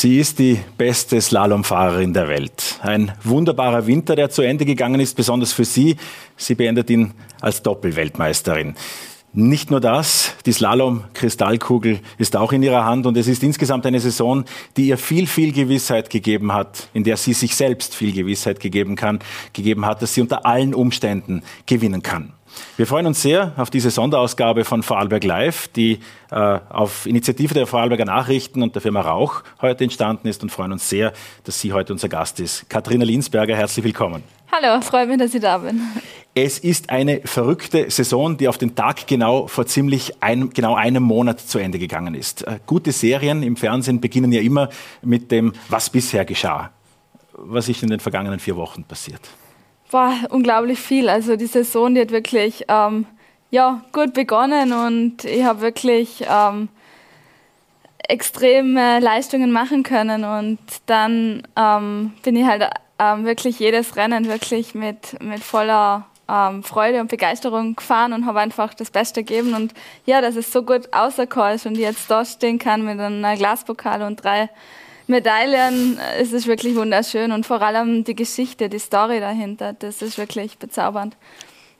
Sie ist die beste Slalomfahrerin der Welt. Ein wunderbarer Winter, der zu Ende gegangen ist, besonders für Sie. Sie beendet ihn als Doppelweltmeisterin. Nicht nur das, die Slalom-Kristallkugel ist auch in ihrer Hand und es ist insgesamt eine Saison, die ihr viel, viel Gewissheit gegeben hat, in der sie sich selbst viel Gewissheit gegeben kann, gegeben hat, dass sie unter allen Umständen gewinnen kann. Wir freuen uns sehr auf diese Sonderausgabe von Vorarlberg Live, die äh, auf Initiative der Vorarlberger Nachrichten und der Firma Rauch heute entstanden ist und freuen uns sehr, dass sie heute unser Gast ist. Katharina Linsberger, herzlich willkommen. Hallo, freut mich, dass ich da bin. Es ist eine verrückte Saison, die auf den Tag genau vor ziemlich ein, genau einem Monat zu Ende gegangen ist. Äh, gute Serien im Fernsehen beginnen ja immer mit dem, was bisher geschah. Was ist in den vergangenen vier Wochen passiert? War unglaublich viel. Also die Saison, die hat wirklich ähm, ja, gut begonnen und ich habe wirklich ähm, extreme Leistungen machen können. Und dann ähm, bin ich halt ähm, wirklich jedes Rennen wirklich mit, mit voller ähm, Freude und Begeisterung gefahren und habe einfach das Beste gegeben. Und ja, dass es so gut auserkoren ist und ich jetzt da stehen kann mit einem Glaspokal und drei Medaillen, es ist wirklich wunderschön und vor allem die Geschichte, die Story dahinter, das ist wirklich bezaubernd.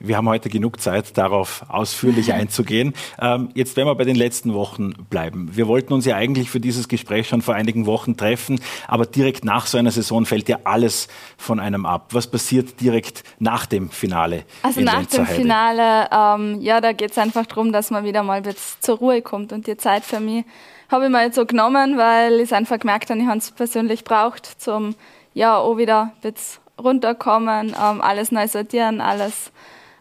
Wir haben heute genug Zeit, darauf ausführlich einzugehen. Ähm, jetzt werden wir bei den letzten Wochen bleiben. Wir wollten uns ja eigentlich für dieses Gespräch schon vor einigen Wochen treffen, aber direkt nach so einer Saison fällt ja alles von einem ab. Was passiert direkt nach dem Finale? Also nach dem Finale, ähm, ja, da geht es einfach darum, dass man wieder mal zur Ruhe kommt und die Zeit für mich habe ich mir jetzt so genommen, weil ich es einfach gemerkt habe, ich habe es persönlich braucht, zum ja auch wieder jetzt runterkommen, ähm, alles neu sortieren, alles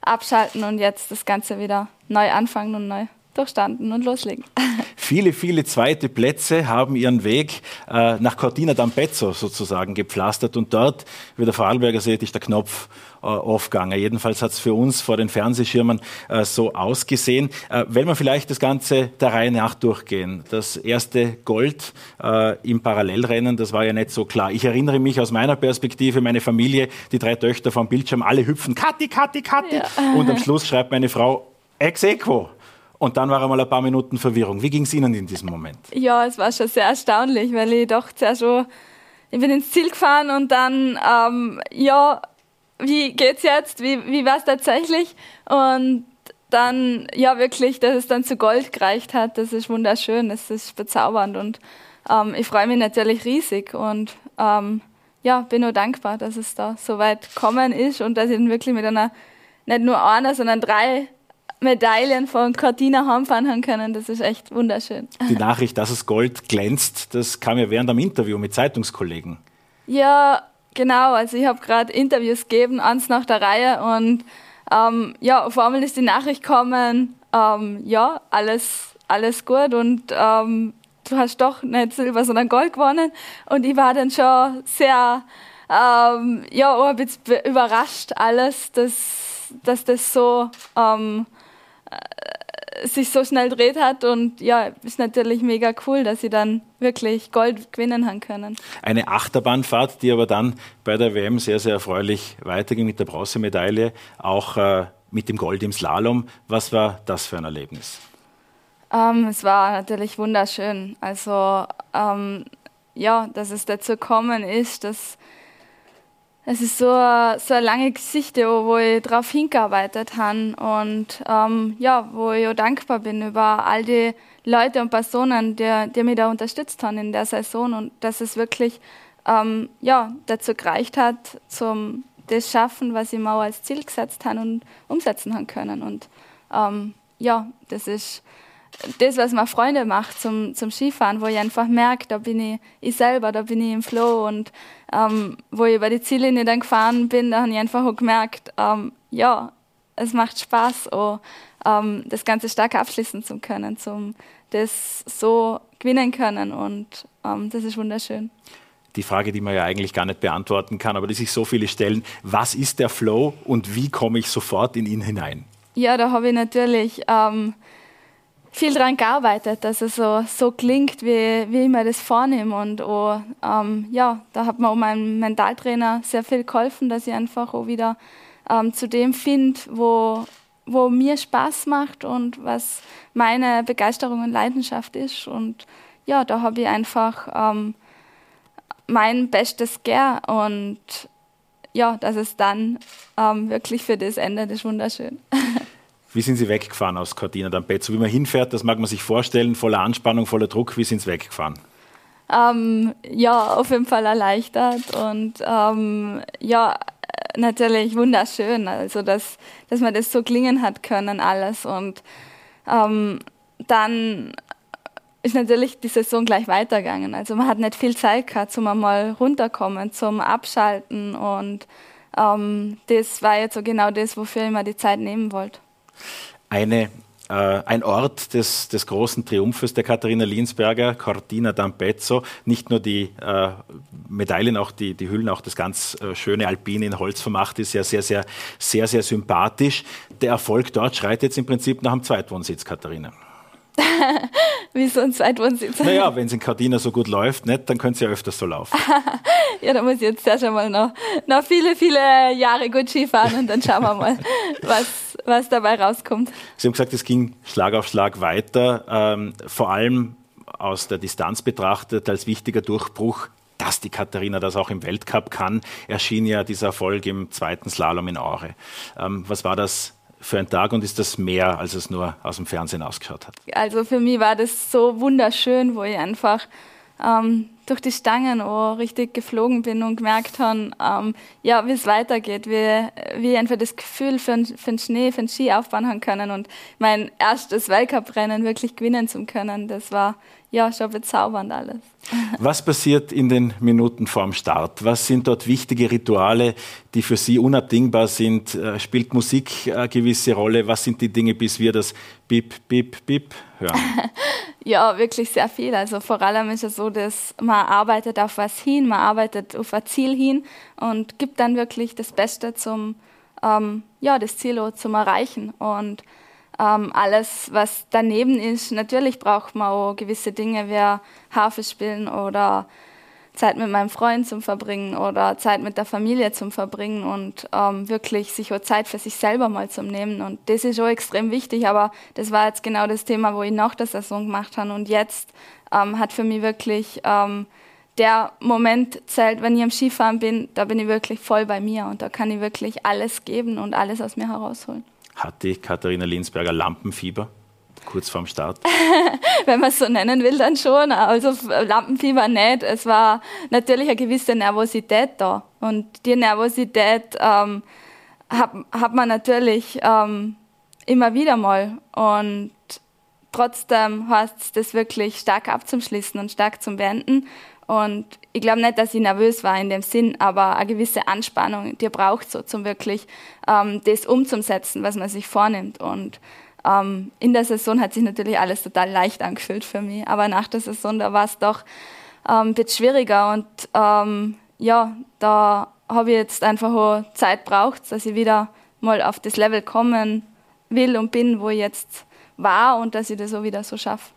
abschalten und jetzt das Ganze wieder neu anfangen und neu durchstanden und loslegen. Viele, viele zweite Plätze haben ihren Weg äh, nach Cortina d'Ampezzo sozusagen gepflastert und dort, wie der Vorarlberger sieht, ist der Knopf äh, aufgegangen. Jedenfalls hat es für uns vor den Fernsehschirmen äh, so ausgesehen. Äh, wenn wir vielleicht das Ganze der Reihe nach durchgehen. Das erste Gold äh, im Parallelrennen, das war ja nicht so klar. Ich erinnere mich aus meiner Perspektive, meine Familie, die drei Töchter vom Bildschirm, alle hüpfen, Kathi, Kathi, Kathi. Ja. Und am Schluss schreibt meine Frau, ex equo. Und dann war einmal ein paar Minuten Verwirrung. Wie ging es Ihnen in diesem Moment? Ja, es war schon sehr erstaunlich, weil ich doch sehr schon, ich bin ins Ziel gefahren und dann, ähm, ja, wie geht's jetzt? Wie, wie war es tatsächlich? Und dann, ja, wirklich, dass es dann zu Gold gereicht hat, das ist wunderschön, das ist bezaubernd und ähm, ich freue mich natürlich riesig und ähm, ja, bin nur dankbar, dass es da so weit gekommen ist und dass ich dann wirklich mit einer, nicht nur einer, sondern drei Medaillen von Cortina heimfahren haben können. Das ist echt wunderschön. Die Nachricht, dass es Gold glänzt, das kam ja während einem Interview mit Zeitungskollegen. Ja, genau. Also ich habe gerade Interviews gegeben, eins nach der Reihe und ähm, ja, vor allem ist die Nachricht gekommen, ähm, ja, alles, alles gut und ähm, du hast doch nicht Silber, sondern Gold gewonnen. Und ich war dann schon sehr, ähm, ja, ein bisschen überrascht alles, dass, dass das so ähm, äh, sich so schnell dreht hat und ja, ist natürlich mega cool, dass sie dann wirklich Gold gewinnen haben können. Eine Achterbahnfahrt, die aber dann bei der WM sehr, sehr erfreulich weiterging mit der Bronzemedaille, auch äh, mit dem Gold im Slalom. Was war das für ein Erlebnis? Ähm, es war natürlich wunderschön. Also ähm, ja, dass es dazu gekommen ist, dass es ist so, eine, so eine lange Geschichte, wo ich darauf hingearbeitet habe und ähm, ja, wo ich auch dankbar bin über all die Leute und Personen, die, die mich da unterstützt haben in der Saison und dass es wirklich ähm, ja, dazu gereicht hat, zum das schaffen, was ich mir auch als Ziel gesetzt habe und umsetzen haben können. Und ähm, ja, das ist das, was mir Freunde macht zum, zum Skifahren, wo ich einfach merke, da bin ich ich selber, da bin ich im Flow und ähm, wo ich über die Ziellinie dann gefahren bin, da habe ich einfach auch gemerkt, ähm, ja, es macht Spaß, auch, ähm, das Ganze stark abschließen zu können, zum das so gewinnen können und ähm, das ist wunderschön. Die Frage, die man ja eigentlich gar nicht beantworten kann, aber die sich so viele stellen, was ist der Flow und wie komme ich sofort in ihn hinein? Ja, da habe ich natürlich ähm, viel daran gearbeitet, dass es so, so klingt, wie, wie ich mir das vornehme. Und auch, ähm, ja, da hat mir auch mein Mentaltrainer sehr viel geholfen, dass ich einfach auch wieder ähm, zu dem finde, wo, wo mir Spaß macht und was meine Begeisterung und Leidenschaft ist. Und ja, da habe ich einfach ähm, mein Bestes gern und ja, das ist dann ähm, wirklich für das Ende das wunderschön. Wie sind Sie weggefahren aus Cortina d'Ampezzo? Wie man hinfährt, das mag man sich vorstellen, voller Anspannung, voller Druck. Wie sind Sie weggefahren? Ähm, ja, auf jeden Fall erleichtert und ähm, ja, natürlich wunderschön. Also, dass, dass man das so klingen hat können, alles. Und ähm, dann ist natürlich die Saison gleich weitergegangen. Also man hat nicht viel Zeit gehabt, zum einmal runterkommen, zum Abschalten und ähm, das war jetzt so genau das, wofür ich mir die Zeit nehmen wollte. Eine äh, ein Ort des, des, großen Triumphes der Katharina Liensberger, Cortina d'Ampezzo. Nicht nur die äh, Medaillen, auch die, die Hüllen, auch das ganz äh, schöne Alpine in Holz vermacht ist ja sehr, sehr, sehr, sehr sympathisch. Der Erfolg dort schreit jetzt im Prinzip nach dem Zweitwohnsitz, Katharina. Wie so ein Zweitwohnsitz. Naja, wenn es in Cardina so gut läuft, nicht, dann könnte es ja öfters so laufen. ja, da muss ich jetzt erst einmal noch, noch viele, viele Jahre gut Skifahren und dann schauen wir mal, was, was dabei rauskommt. Sie haben gesagt, es ging Schlag auf Schlag weiter, ähm, vor allem aus der Distanz betrachtet als wichtiger Durchbruch dass die Katharina das auch im Weltcup kann, erschien ja dieser Erfolg im zweiten Slalom in Aure. Ähm, was war das für einen Tag und ist das mehr, als es nur aus dem Fernsehen ausgeschaut hat? Also für mich war das so wunderschön, wo ich einfach ähm, durch die Stangen auch richtig geflogen bin und gemerkt habe, ähm, ja, wie es weitergeht, wie, wie ich einfach das Gefühl für, für den Schnee, für den Ski aufbauen haben können und mein erstes Weltcuprennen wirklich gewinnen zu können, das war ja schon bezaubernd alles. Was passiert in den Minuten vorm Start? Was sind dort wichtige Rituale, die für Sie unabdingbar sind? Äh, spielt Musik eine gewisse Rolle? Was sind die Dinge, bis wir das Bip, Bip, Bip hören? ja, wirklich sehr viel. Also vor allem ist es so, dass man arbeitet auf was hin, man arbeitet auf ein Ziel hin und gibt dann wirklich das Beste zum, ähm, ja, das Ziel zum Erreichen. Und ähm, alles, was daneben ist. Natürlich braucht man auch gewisse Dinge wie Harfe spielen oder Zeit mit meinem Freund zum Verbringen oder Zeit mit der Familie zum Verbringen und ähm, wirklich sich auch Zeit für sich selber mal zum Nehmen. Und das ist auch extrem wichtig, aber das war jetzt genau das Thema, wo ich nach der Saison gemacht habe. Und jetzt ähm, hat für mich wirklich ähm, der Moment zählt, wenn ich am Skifahren bin, da bin ich wirklich voll bei mir und da kann ich wirklich alles geben und alles aus mir herausholen. Hat die Katharina Linsberger Lampenfieber? Kurz vorm Start? Wenn man es so nennen will, dann schon. Also Lampenfieber nicht. Es war natürlich eine gewisse Nervosität da. Und die Nervosität ähm, hat, hat man natürlich ähm, immer wieder mal. Und trotzdem heißt es, das wirklich stark abzuschließen und stark zu beenden. Und ich glaube nicht, dass ich nervös war in dem Sinn, aber eine gewisse Anspannung, die braucht so, zum wirklich ähm, das umzusetzen, was man sich vornimmt. Und ähm, in der Saison hat sich natürlich alles total leicht angefühlt für mich, aber nach der Saison, da war es doch ähm, ein bisschen schwieriger und ähm, ja, da habe ich jetzt einfach auch Zeit braucht, dass ich wieder mal auf das Level kommen will und bin, wo ich jetzt war und dass ich das auch wieder so schaffe.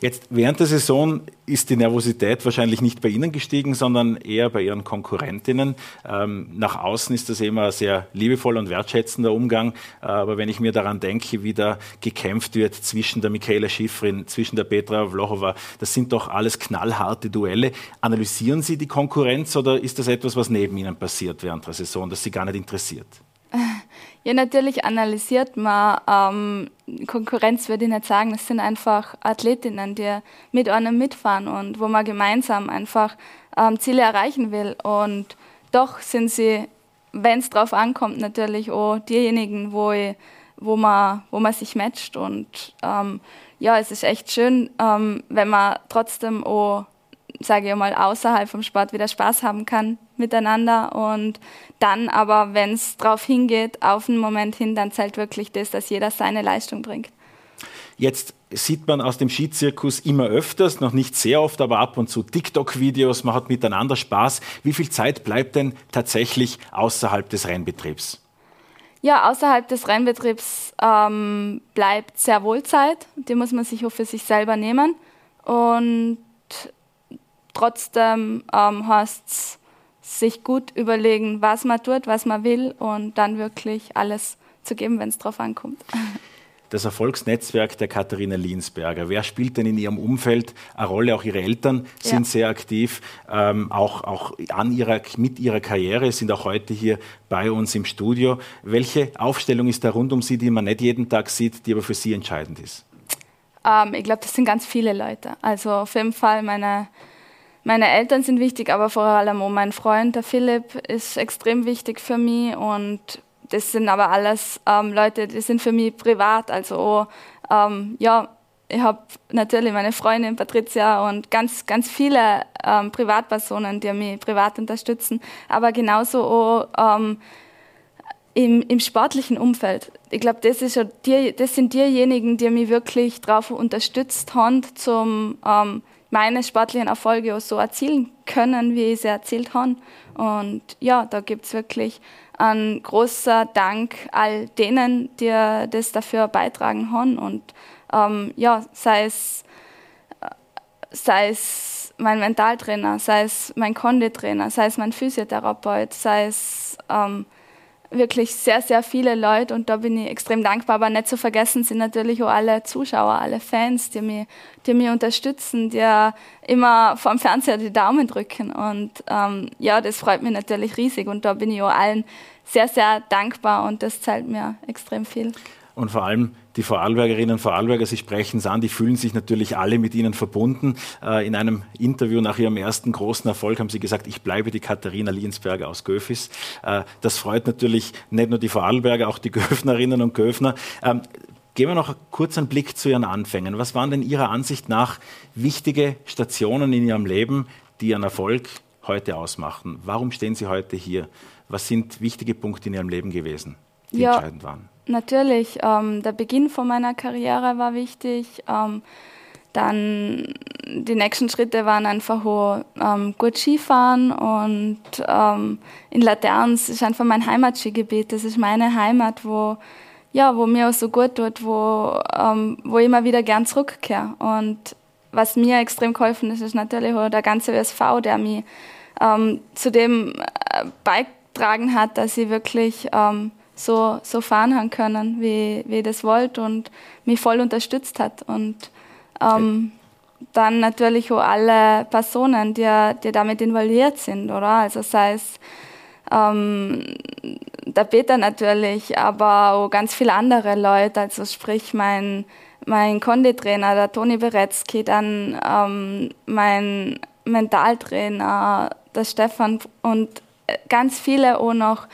Jetzt während der Saison ist die Nervosität wahrscheinlich nicht bei Ihnen gestiegen, sondern eher bei Ihren Konkurrentinnen. Ähm, nach außen ist das immer ein sehr liebevoller und wertschätzender Umgang. Äh, aber wenn ich mir daran denke, wie da gekämpft wird zwischen der Michaela Schifrin, zwischen der Petra Vlochova, das sind doch alles knallharte Duelle. Analysieren Sie die Konkurrenz oder ist das etwas, was neben Ihnen passiert während der Saison, das Sie gar nicht interessiert? Ja, natürlich analysiert man ähm, Konkurrenz, würde ich nicht sagen. Es sind einfach Athletinnen, die mit einem mitfahren und wo man gemeinsam einfach ähm, Ziele erreichen will. Und doch sind sie, wenn es drauf ankommt, natürlich auch diejenigen, wo, ich, wo, man, wo man sich matcht. Und ähm, ja, es ist echt schön, ähm, wenn man trotzdem auch sage ich mal, außerhalb vom Sport wieder Spaß haben kann miteinander. Und dann aber, wenn es drauf hingeht, auf einen Moment hin, dann zählt wirklich das, dass jeder seine Leistung bringt. Jetzt sieht man aus dem Skizirkus immer öfters, noch nicht sehr oft, aber ab und zu TikTok-Videos, man hat miteinander Spaß. Wie viel Zeit bleibt denn tatsächlich außerhalb des Rennbetriebs? Ja, außerhalb des Rennbetriebs ähm, bleibt sehr wohl Zeit. Die muss man sich auch für sich selber nehmen. Und trotzdem ähm, heißt es, sich gut überlegen, was man tut, was man will und dann wirklich alles zu geben, wenn es drauf ankommt. das Erfolgsnetzwerk der Katharina Liensberger. Wer spielt denn in Ihrem Umfeld eine Rolle? Auch Ihre Eltern sind ja. sehr aktiv, ähm, auch, auch an ihrer, mit ihrer Karriere, sind auch heute hier bei uns im Studio. Welche Aufstellung ist da rund um Sie, die man nicht jeden Tag sieht, die aber für Sie entscheidend ist? Ähm, ich glaube, das sind ganz viele Leute. Also auf jeden Fall meine, meine Eltern sind wichtig, aber vor allem auch mein Freund, der Philipp, ist extrem wichtig für mich und das sind aber alles ähm, Leute, die sind für mich privat. Also ähm, ja, ich habe natürlich meine Freundin Patricia und ganz, ganz viele ähm, Privatpersonen, die mich privat unterstützen, aber genauso auch ähm, im, im sportlichen Umfeld. Ich glaube, das, das sind diejenigen, die mich wirklich darauf unterstützt haben, zum ähm, meine sportlichen Erfolge auch so erzielen können, wie ich sie erzielt habe. Und ja, da gibt es wirklich ein großer Dank all denen, die das dafür beitragen haben. Und ähm, ja, sei es, sei es mein Mentaltrainer, sei es mein Konditrainer, sei es mein Physiotherapeut, sei es ähm, wirklich sehr, sehr viele Leute und da bin ich extrem dankbar. Aber nicht zu vergessen sind natürlich auch alle Zuschauer, alle Fans, die mich, die mich unterstützen, die immer vor dem Fernseher die Daumen drücken. Und ähm, ja, das freut mich natürlich riesig und da bin ich auch allen sehr, sehr dankbar und das zahlt mir extrem viel. Und vor allem die Vorarlbergerinnen und Vorarlberger, Sie sprechen es an, die fühlen sich natürlich alle mit Ihnen verbunden. Äh, in einem Interview nach Ihrem ersten großen Erfolg haben Sie gesagt, ich bleibe die Katharina Liensberger aus Göfis. Äh, das freut natürlich nicht nur die Vorarlberger, auch die Göfnerinnen und Göfner. Ähm, gehen wir noch kurz einen Blick zu Ihren Anfängen. Was waren denn Ihrer Ansicht nach wichtige Stationen in Ihrem Leben, die Ihren Erfolg heute ausmachen? Warum stehen Sie heute hier? Was sind wichtige Punkte in Ihrem Leben gewesen, die ja, entscheidend waren? Natürlich, ähm, der Beginn von meiner Karriere war wichtig. Ähm, dann die nächsten Schritte waren einfach auch, ähm, gut Skifahren und ähm, in Laterns ist einfach mein Heimatskigebiet. Das ist meine Heimat, wo ja, wo mir auch so gut tut, wo, ähm, wo ich immer wieder gern zurückkehre. Und was mir extrem geholfen ist, ist natürlich auch der ganze USV, der mich ähm, zu dem äh, beitragen hat, dass ich wirklich ähm, so, so fahren haben können, wie, wie ich das wollte und mich voll unterstützt hat. Und ähm, dann natürlich auch alle Personen, die, die damit involviert sind, oder? Also sei es ähm, der Peter natürlich, aber auch ganz viele andere Leute, also sprich mein, mein Konditrainer, der Toni Beretzky, dann ähm, mein Mentaltrainer, der Stefan und ganz viele auch noch,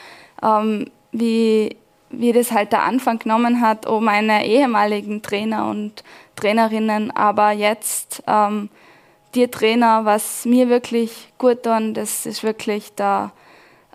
ähm, wie, wie das halt der Anfang genommen hat, oh meine ehemaligen Trainer und Trainerinnen, aber jetzt ähm, die Trainer, was mir wirklich gut tun, das ist wirklich da,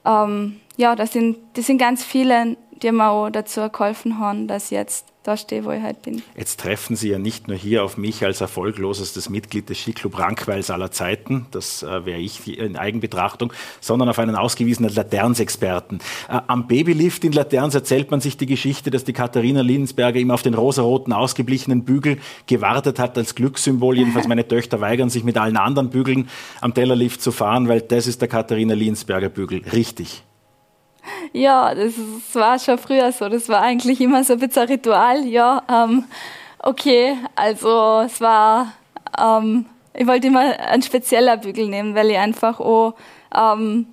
ähm, ja, das sind, das sind ganz viele, die mir auch dazu geholfen haben, dass jetzt da stehe, wo ich heute bin. Jetzt treffen Sie ja nicht nur hier auf mich als erfolglosestes Mitglied des Skiclub Rankweils aller Zeiten, das äh, wäre ich in Eigenbetrachtung, sondern auf einen ausgewiesenen Laternsexperten. Äh, am Babylift in Laterns erzählt man sich die Geschichte, dass die Katharina Linsberger immer auf den rosaroten, ausgeblichenen Bügel gewartet hat als Glückssymbol. Jedenfalls meine Töchter weigern sich mit allen anderen Bügeln am Tellerlift zu fahren, weil das ist der Katharina Linsberger Bügel. Richtig. Ja, das, das, war schon früher so. Das war eigentlich immer so ein bisschen Ritual. Ja, ähm, okay, also es war, ähm, ich wollte immer einen spezieller Bügel nehmen, weil ich einfach auch, ähm,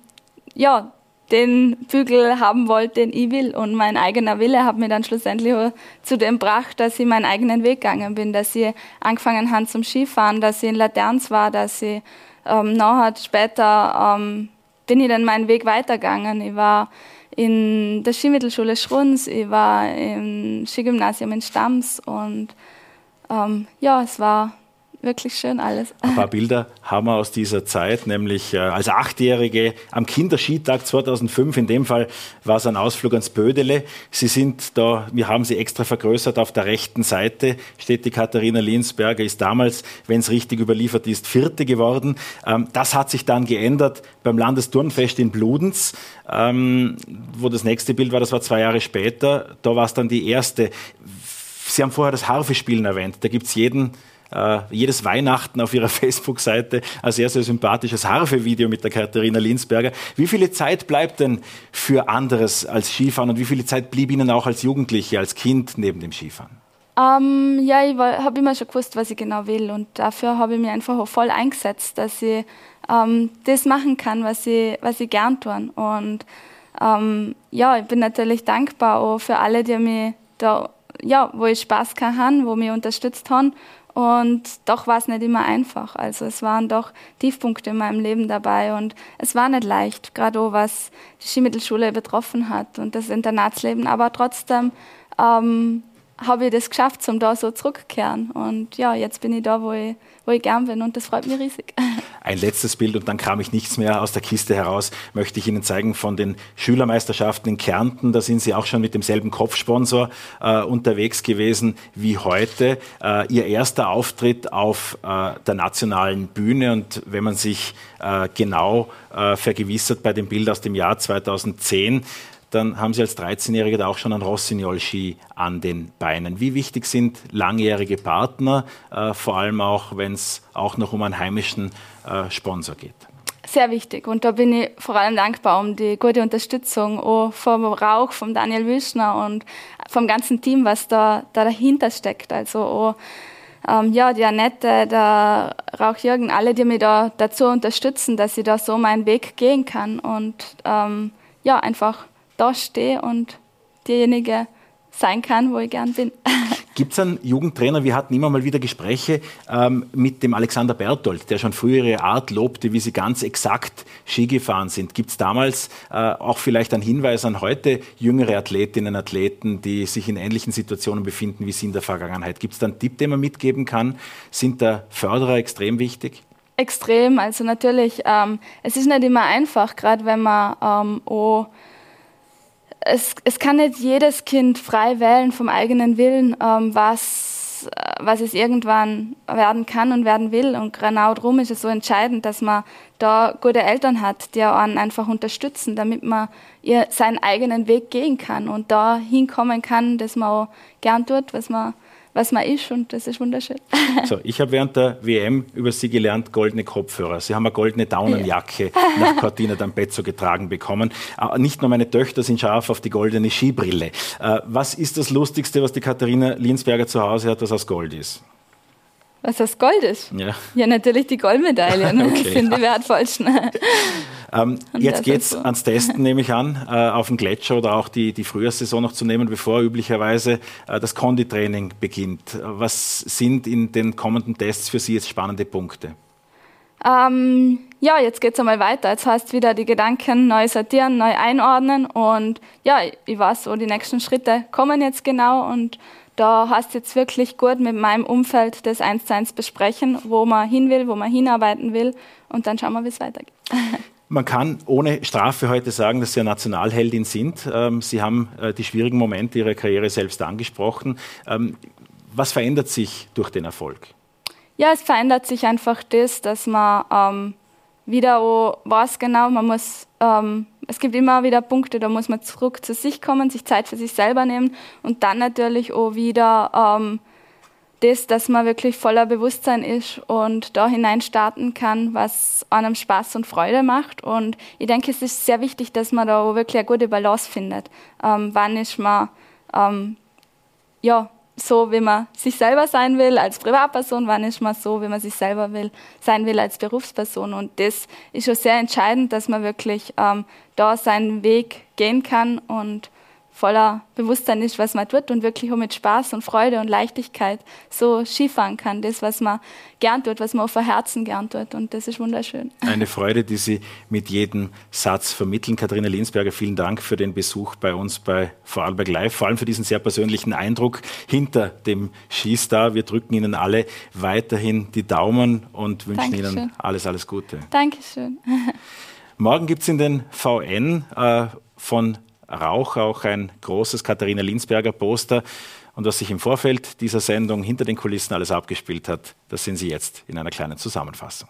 ja, den Bügel haben wollte, den ich will. Und mein eigener Wille hat mir dann schlussendlich zu dem gebracht, dass ich meinen eigenen Weg gegangen bin, dass ich angefangen habe zum Skifahren, dass ich in Laterns war, dass ich ähm, nachher später ähm, bin ich dann meinen Weg weitergegangen. Ich war in der Skimittelschule Schruns, ich war im Skigymnasium in Stams und ähm, ja, es war wirklich schön alles. Ein paar Bilder haben wir aus dieser Zeit, nämlich äh, als Achtjährige am Kinderskitag 2005. In dem Fall war es ein Ausflug ans Bödele. Sie sind da, wir haben sie extra vergrößert. Auf der rechten Seite steht die Katharina Linsberger, ist damals, wenn es richtig überliefert ist, Vierte geworden. Ähm, das hat sich dann geändert beim Landesturnfest in Bludenz, ähm, wo das nächste Bild war, das war zwei Jahre später. Da war es dann die erste. Sie haben vorher das Harfespielen erwähnt. Da gibt es jeden äh, jedes Weihnachten auf ihrer Facebook-Seite ein sehr, sehr sympathisches Harfe-Video mit der Katharina Linsberger. Wie viel Zeit bleibt denn für anderes als Skifahren und wie viel Zeit blieb Ihnen auch als Jugendliche, als Kind neben dem Skifahren? Ähm, ja, ich habe immer schon gewusst, was ich genau will und dafür habe ich mich einfach auch voll eingesetzt, dass ich ähm, das machen kann, was ich, was ich gern tue. Und ähm, ja, ich bin natürlich dankbar auch für alle, die mich da, ja, wo ich Spaß gehabt habe, wo mich unterstützt haben. Und doch war es nicht immer einfach. Also es waren doch Tiefpunkte in meinem Leben dabei und es war nicht leicht, gerade auch was die Skimittelschule betroffen hat und das Internatsleben. Aber trotzdem ähm, habe ich das geschafft, zum da so zurückkehren. Und ja, jetzt bin ich da, wo ich, wo ich gern bin und das freut mich riesig. Ein letztes Bild und dann kam ich nichts mehr aus der Kiste heraus, möchte ich Ihnen zeigen von den Schülermeisterschaften in Kärnten. Da sind Sie auch schon mit demselben Kopfsponsor äh, unterwegs gewesen wie heute. Äh, Ihr erster Auftritt auf äh, der nationalen Bühne und wenn man sich äh, genau äh, vergewissert bei dem Bild aus dem Jahr 2010, dann haben Sie als 13-Jähriger da auch schon einen Rossignol-Ski an den Beinen. Wie wichtig sind langjährige Partner, äh, vor allem auch, wenn es auch noch um einen heimischen äh, Sponsor geht? Sehr wichtig und da bin ich vor allem dankbar um die gute Unterstützung auch vom Rauch, vom Daniel Wüschner und vom ganzen Team, was da, da dahinter steckt. Also auch, ähm, ja, die Annette, der Rauch Jürgen, alle, die mich da dazu unterstützen, dass ich da so meinen Weg gehen kann und ähm, ja, einfach da stehe und diejenige sein kann, wo ich gern bin. Gibt es einen Jugendtrainer, wir hatten immer mal wieder Gespräche ähm, mit dem Alexander Berthold, der schon früher ihre Art lobte, wie sie ganz exakt Ski gefahren sind. Gibt es damals äh, auch vielleicht einen Hinweis an heute jüngere Athletinnen und Athleten, die sich in ähnlichen Situationen befinden wie Sie in der Vergangenheit? Gibt es da einen Tipp, den man mitgeben kann? Sind da Förderer extrem wichtig? Extrem. Also natürlich, ähm, es ist nicht immer einfach, gerade wenn man ähm, auch es, es kann nicht jedes Kind frei wählen vom eigenen Willen, ähm, was, äh, was es irgendwann werden kann und werden will. Und genau darum ist es so entscheidend, dass man da gute Eltern hat, die einen einfach unterstützen, damit man ihr seinen eigenen Weg gehen kann und da hinkommen kann, dass man auch gern tut, was man was man ist und das ist wunderschön. So, ich habe während der WM über Sie gelernt, goldene Kopfhörer. Sie haben eine goldene Daunenjacke ja. nach Cortina d'Ampezzo getragen bekommen. Äh, nicht nur meine Töchter sind scharf auf die goldene Skibrille. Äh, was ist das Lustigste, was die Katharina Linsberger zu Hause hat, was aus Gold ist? Was das Gold ist? Ja, ja natürlich die Goldmedaillen. okay, das sind die wertvollsten. Ähm, jetzt geht es so. ans Testen, nehme ich an, äh, auf dem Gletscher oder auch die, die Frühjahrssaison noch zu nehmen, bevor üblicherweise äh, das Konditraining beginnt. Was sind in den kommenden Tests für Sie jetzt spannende Punkte? Ähm, ja, jetzt geht es einmal weiter. Jetzt heißt wieder die Gedanken neu sortieren, neu einordnen und ja, ich weiß, wo die nächsten Schritte kommen jetzt genau und da hast jetzt wirklich gut mit meinem Umfeld das eins zu eins besprechen, wo man hin will, wo man hinarbeiten will und dann schauen wir, wie es weitergeht. Man kann ohne Strafe heute sagen, dass Sie eine Nationalheldin sind. Ähm, Sie haben äh, die schwierigen Momente Ihrer Karriere selbst angesprochen. Ähm, was verändert sich durch den Erfolg? Ja, es verändert sich einfach das, dass man wieder weiß genau, man muss, ähm, es gibt immer wieder Punkte, da muss man zurück zu sich kommen, sich Zeit für sich selber nehmen und dann natürlich auch wieder ähm, das, dass man wirklich voller Bewusstsein ist und da hinein starten kann, was einem Spaß und Freude macht. Und ich denke, es ist sehr wichtig, dass man da wirklich eine gute Balance findet. Ähm, wann ist man ähm, ja, so, wie man sich selber sein will als Privatperson, wann ist man so, wie man sich selber will, sein will als Berufsperson. Und das ist schon sehr entscheidend, dass man wirklich ähm, da seinen Weg gehen kann und voller Bewusstsein ist, was man tut und wirklich auch mit Spaß und Freude und Leichtigkeit so Skifahren kann. Das, was man gern tut, was man auch von Herzen gern tut. Und das ist wunderschön. Eine Freude, die Sie mit jedem Satz vermitteln. Katharina Linsberger, vielen Dank für den Besuch bei uns bei Vorarlberg Live, vor allem für diesen sehr persönlichen Eindruck hinter dem Skistar. Wir drücken Ihnen alle weiterhin die Daumen und wünschen Dankeschön. Ihnen alles, alles Gute. Dankeschön. Morgen gibt es in den VN äh, von Rauch auch ein großes Katharina Linsberger Poster. Und was sich im Vorfeld dieser Sendung hinter den Kulissen alles abgespielt hat, das sehen Sie jetzt in einer kleinen Zusammenfassung.